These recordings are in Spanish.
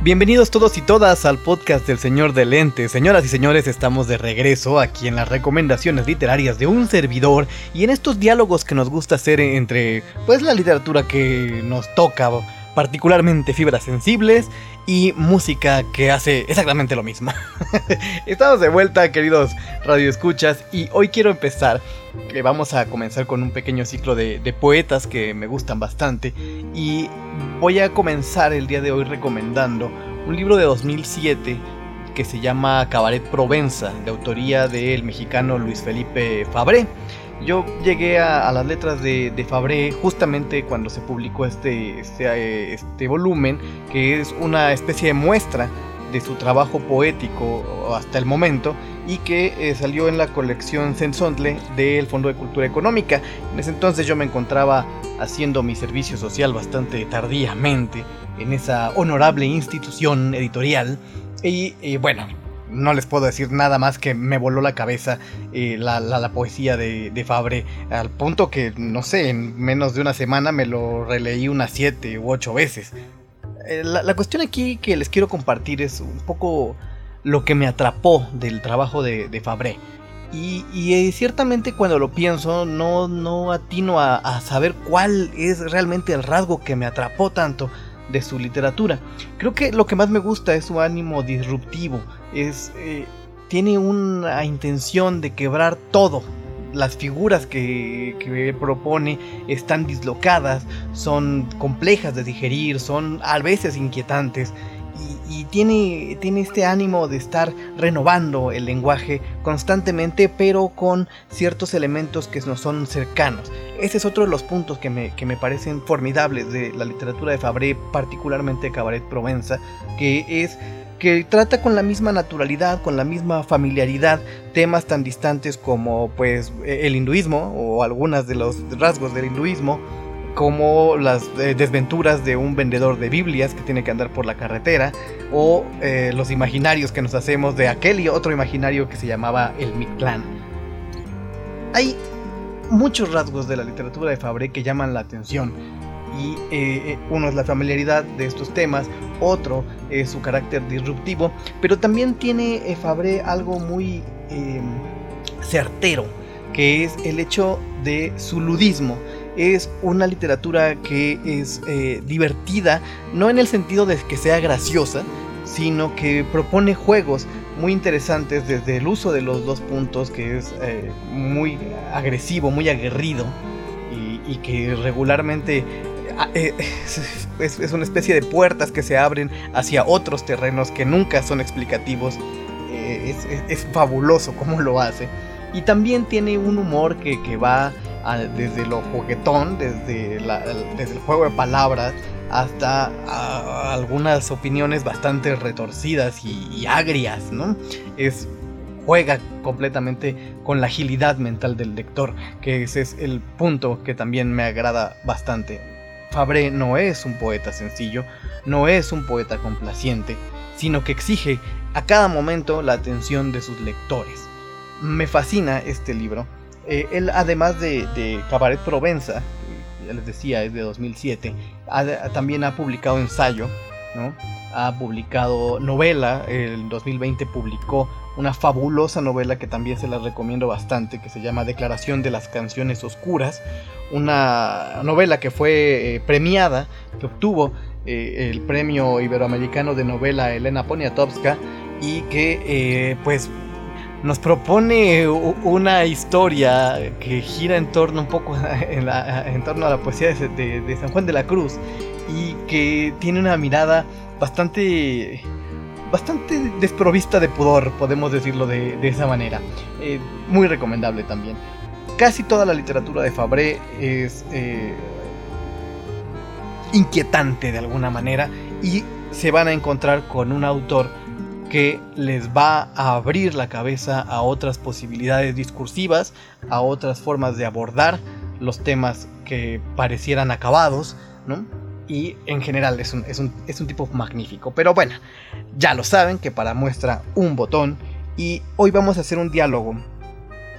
Bienvenidos todos y todas al podcast del Señor de Lentes. Señoras y señores, estamos de regreso aquí en las recomendaciones literarias de un servidor y en estos diálogos que nos gusta hacer entre pues la literatura que nos toca particularmente fibras sensibles y música que hace exactamente lo mismo. Estamos de vuelta, queridos radioescuchas, y hoy quiero empezar. vamos a comenzar con un pequeño ciclo de, de poetas que me gustan bastante. Y voy a comenzar el día de hoy recomendando un libro de 2007 que se llama Cabaret Provenza, de autoría del mexicano Luis Felipe Fabré. Yo llegué a, las letras de, de, Fabré justamente cuando se publicó este, este, este, volumen, que es una especie de muestra de su trabajo poético hasta el momento y que eh, salió en la colección Sensontle del Fondo de Cultura Económica. En ese entonces yo me encontraba haciendo mi servicio social bastante tardíamente en esa honorable institución editorial y bueno, no les puedo decir nada más que me voló la cabeza eh, la, poesía de, de, Fabre, al punto que, no sé, en menos de una semana me lo releí unas siete u ocho veces. Eh, la, cuestión aquí que les quiero compartir es un poco lo que me atrapó del trabajo de, de Fabre. Y, eh, ciertamente cuando lo pienso no, no atino a, a saber cuál es realmente el rasgo que me atrapó tanto de su literatura. Creo que lo que más me gusta es su ánimo disruptivo, es, eh, tiene una intención de quebrar todo. Las figuras que, que, propone están dislocadas, son complejas de digerir, son a veces inquietantes y, tiene, tiene este ánimo de estar renovando el lenguaje constantemente, pero con ciertos elementos que nos son cercanos. Ese es otro de los puntos que me, que me parecen formidables de la literatura de Fabré, particularmente Cabaret Provenza, que es que trata con la misma naturalidad, con la misma familiaridad temas tan distantes como pues el hinduismo o algunas de los rasgos del hinduismo, como las eh, desventuras de un vendedor de Biblias que tiene que andar por la carretera, o eh, los imaginarios que nos hacemos de aquel y otro imaginario que se llamaba el Mictlán. Hay muchos rasgos de la literatura de Fabre que llaman la atención. Y eh, uno es la familiaridad de estos temas, otro es su carácter disruptivo, pero también tiene Fabre algo muy certero, que es el hecho de su ludismo es una literatura que es eh, divertida, no en el sentido de que sea graciosa, sino que propone juegos muy interesantes desde el uso de los dos puntos, que es eh, muy agresivo, muy aguerrido, y, que regularmente eh, es, una especie de puertas que se abren hacia otros terrenos que nunca son explicativos. es, fabuloso cómo lo hace. Y también tiene un humor que, que va desde lo juguetón, desde, el juego de palabras, hasta algunas opiniones bastante retorcidas y, agrias, ¿no? Es juega completamente con la agilidad mental del lector, que ese es el punto que también me agrada bastante. Fabre no es un poeta sencillo, no es un poeta complaciente, sino que exige a cada momento la atención de sus lectores. Me fascina este libro eh, él, además de, Cabaret Provenza, ya les decía, es de 2007, también ha publicado ensayo, ¿no? ha publicado novela, el 2020 publicó una fabulosa novela que también se la recomiendo bastante, que se llama Declaración de las Canciones Oscuras, una novela que fue eh, premiada, que obtuvo eh, el premio iberoamericano de novela Elena Poniatowska y que pues nos propone una historia que gira en torno un poco en, torno a la poesía de, San Juan de la Cruz y que tiene una mirada bastante bastante desprovista de pudor, podemos decirlo de, esa manera. Eh, muy recomendable también. Casi toda la literatura de Fabré es eh, inquietante de alguna manera y se van a encontrar con un autor que les va a abrir la cabeza a otras posibilidades discursivas, a otras formas de abordar los temas que parecieran acabados, ¿no? Y en general es un, es un, tipo magnífico. Pero bueno, ya lo saben que para muestra un botón. Y hoy vamos a hacer un diálogo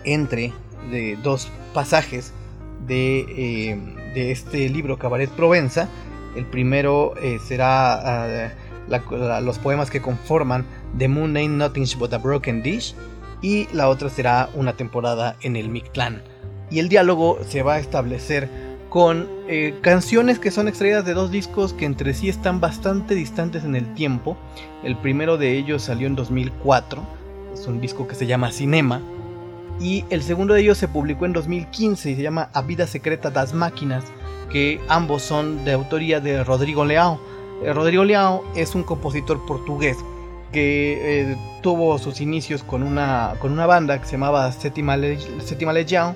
entre de dos pasajes de, eh, de este libro Cabaret Provenza. El primero eh, será... Ah, los poemas que conforman The Moon Ain't Nothing But a Broken Dish y la otra será una temporada en el Mictlán. Y el diálogo se va a establecer con eh, canciones que son extraídas de dos discos que entre sí están bastante distantes en el tiempo. El primero de ellos salió en 2004, es un disco que se llama Cinema, y el segundo de ellos se publicó en 2015 y se llama A Vida Secreta das Máquinas, que ambos son de autoría de Rodrigo Leao. Eh, Rodrigo Leao es un compositor portugués que eh, tuvo sus inicios con una, con una banda que se llamaba Sétima, Legião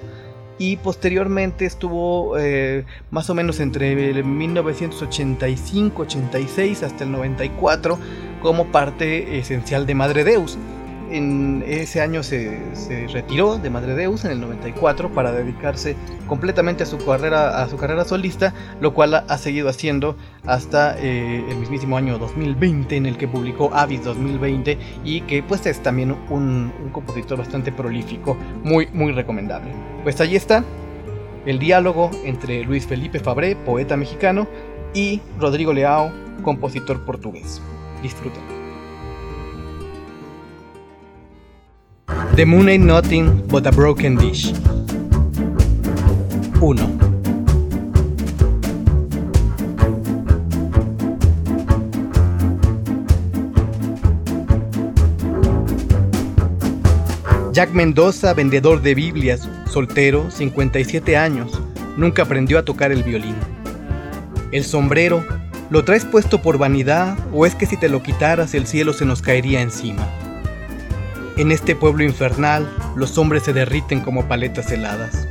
y posteriormente estuvo eh, más o menos entre el 1985-86 hasta el 94 como parte esencial de Madre Deus en ese año se, retiró de Madre Deus en el 94 para dedicarse completamente a su carrera, a su carrera solista, lo cual ha, seguido haciendo hasta eh, el mismísimo año 2020 en el que publicó Avis 2020 y que pues es también un, un compositor bastante prolífico, muy muy recomendable. Pues allí está el diálogo entre Luis Felipe Fabré, poeta mexicano, y Rodrigo Leao, compositor portugués. Disfruten. The moon ain't nothing but a broken dish. 1. Jack Mendoza, vendedor de Biblias, soltero, 57 años, nunca aprendió a tocar el violín. El sombrero, ¿lo traes puesto por vanidad o es que si te lo quitaras el cielo se nos caería encima? En este pueblo infernal, los hombres se derriten como paletas heladas.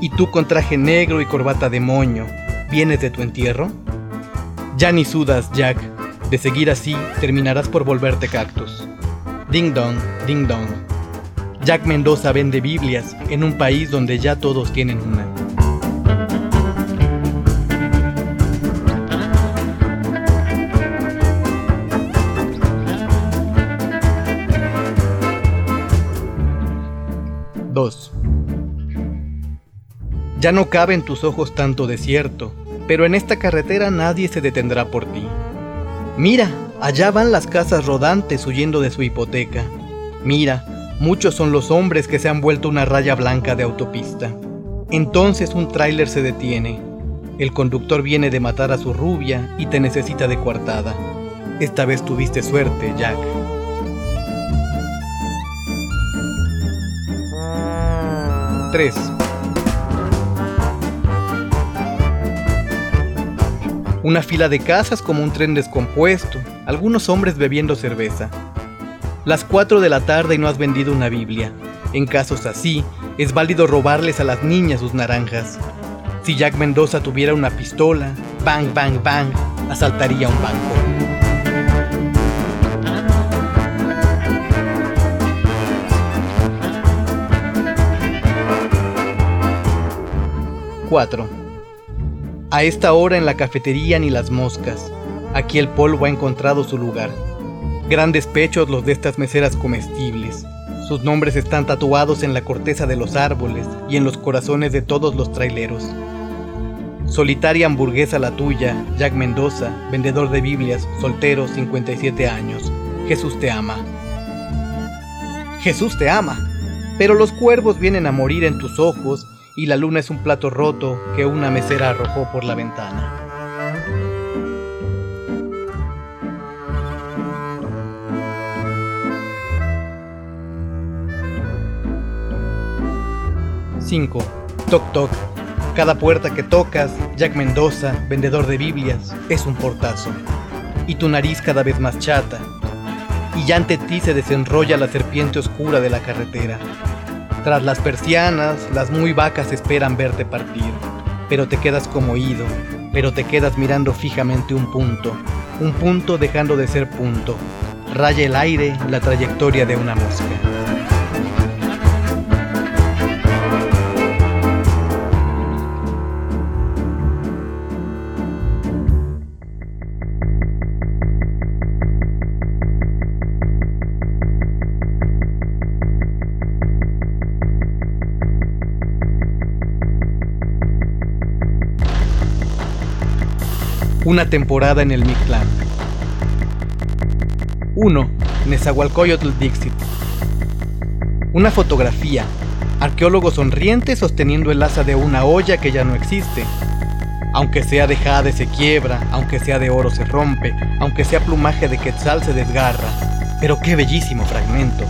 ¿Y tú con traje negro y corbata de moño, vienes de tu entierro? Ya ni sudas, Jack. De seguir así, terminarás por volverte cactus. Ding dong, ding dong. Jack Mendoza vende Biblias en un país donde ya todos tienen una. 2. Ya no cabe en tus ojos tanto desierto, pero en esta carretera nadie se detendrá por ti. Mira, allá van las casas rodantes huyendo de su hipoteca. Mira, muchos son los hombres que se han vuelto una raya blanca de autopista. Entonces un tráiler se detiene. El conductor viene de matar a su rubia y te necesita de coartada. Esta vez tuviste suerte, Jack. 3. Una fila de casas como un tren descompuesto, algunos hombres bebiendo cerveza. Las 4 de la tarde y no has vendido una Biblia. En casos así, es válido robarles a las niñas sus naranjas. Si Jack Mendoza tuviera una pistola, bang, bang, bang, asaltaría un banco. 4. A esta hora en la cafetería ni las moscas. Aquí el polvo ha encontrado su lugar. Grandes pechos los de estas meseras comestibles. Sus nombres están tatuados en la corteza de los árboles y en los corazones de todos los traileros. Solitaria hamburguesa la tuya, Jack Mendoza, vendedor de Biblias, soltero, 57 años. Jesús te ama. Jesús te ama. Pero los cuervos vienen a morir en tus ojos y la luna es un plato roto que una mesera arrojó por la ventana. ¡5! Toc toc. Cada puerta que tocas, Jack Mendoza, vendedor de Biblias, es un portazo. Y tu nariz cada vez más chata. Y ya ante ti se desenrolla la serpiente oscura de la carretera. Tras las persianas, las muy vacas esperan verte partir, pero te quedas como oído, pero te quedas mirando fijamente un punto, un punto dejando de ser punto. Raya el aire la trayectoria de una mosca. Una temporada en el Mictlán. 1. Nezahualcóyotl Dixit. Una fotografía. Arqueólogo sonriente sosteniendo el asa de una olla que ya no existe. Aunque sea de jade se quiebra, aunque sea de oro se rompe, aunque sea plumaje de quetzal se desgarra. Pero qué bellísimo fragmento.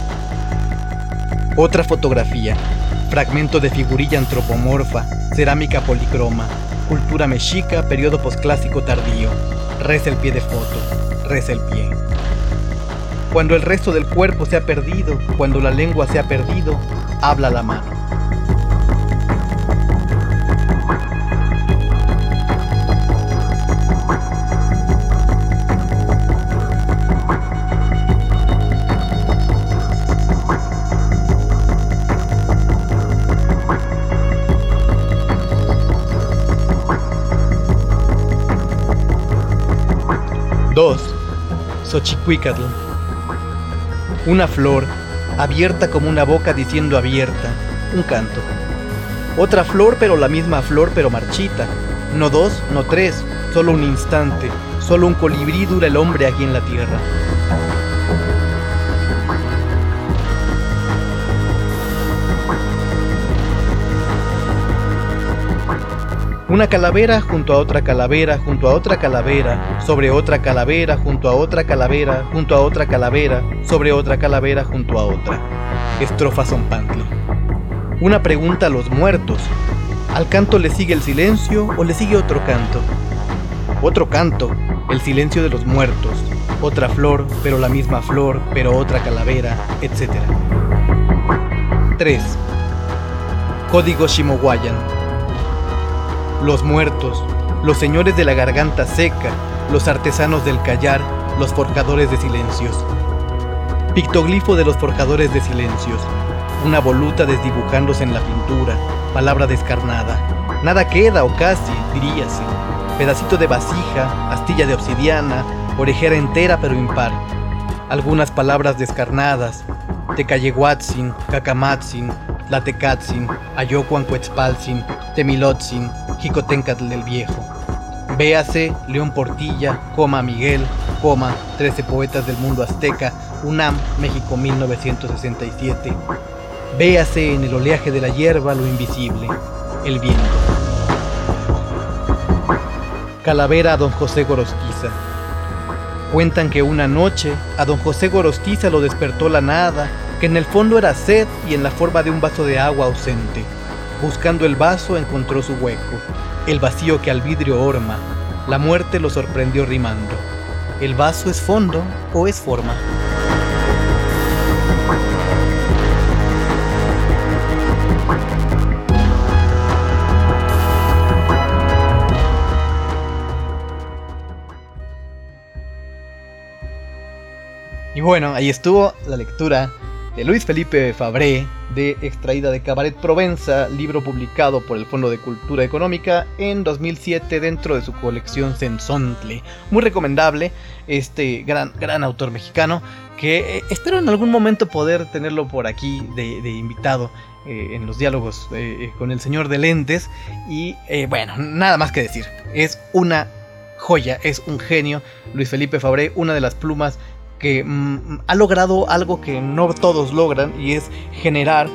Otra fotografía. Fragmento de figurilla antropomorfa, cerámica policroma, cultura mexica, periodo posclásico tardío. Reza el pie de foto, reza el pie. Cuando el resto del cuerpo se ha perdido, cuando la lengua se ha perdido, habla la mano. Xochicuicatl. Una flor, abierta como una boca diciendo abierta, un canto. Otra flor, pero la misma flor, pero marchita. No dos, no tres, solo un instante, solo un colibrí dura el hombre aquí en la tierra. Una calavera junto a otra calavera, junto a otra calavera, sobre otra calavera, junto a otra calavera, junto a otra calavera, sobre otra calavera, junto a otra. Estrofa Zompantli. Una pregunta a los muertos. ¿Al canto le sigue el silencio o le sigue otro canto? Otro canto, el silencio de los muertos. Otra flor, pero la misma flor, pero otra calavera, etc. 3. Código Shimowayan los muertos, los señores de la garganta seca, los artesanos del callar, los forjadores de silencios. Pictoglifo de los forjadores de silencios, una voluta desdibujándose en la pintura, palabra descarnada. Nada queda o casi, diríase. Pedacito de vasija, astilla de obsidiana, orejera entera pero impar. Algunas palabras descarnadas, Tecayehuatzin, Cacamatzin, Latecatzin, Ayocuancuetzpalzin, Temilotzin, Jicotencatl del Viejo. Véase León Portilla, Miguel, coma 13 poetas del mundo azteca, UNAM, México 1967. Véase en el oleaje de la hierba lo invisible, el viento. Calavera a don José Gorostiza. Cuentan que una noche a don José Gorostiza lo despertó la nada, que en el fondo era sed y en la forma de un vaso de agua ausente. Buscando el vaso encontró su hueco, el vacío que al vidrio orma. La muerte lo sorprendió rimando. ¿El vaso es fondo o es forma? Y bueno, ahí estuvo la lectura de Luis Felipe Fabré, de extraída de Cabaret Provenza, libro publicado por el Fondo de Cultura Económica en 2007 dentro de su colección Sensontle. Muy recomendable este gran, gran autor mexicano que eh, espero en algún momento poder tenerlo por aquí de, invitado eh, en los diálogos eh, con el señor de lentes. Y bueno, nada más que decir, es una joya, es un genio. Luis Felipe Fabré, una de las plumas que mm, ha logrado algo que no todos logran y es generar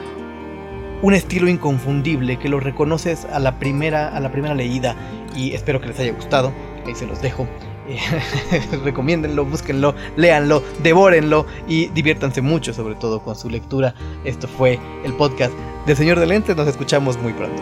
un estilo inconfundible que lo reconoces a la primera a la primera leída y espero que les haya gustado ahí se los dejo recomiéndenlo, búsquenlo, léanlo, devórenlo y diviértanse mucho sobre todo con su lectura. Esto fue el podcast del Señor de Lentes, nos escuchamos muy pronto.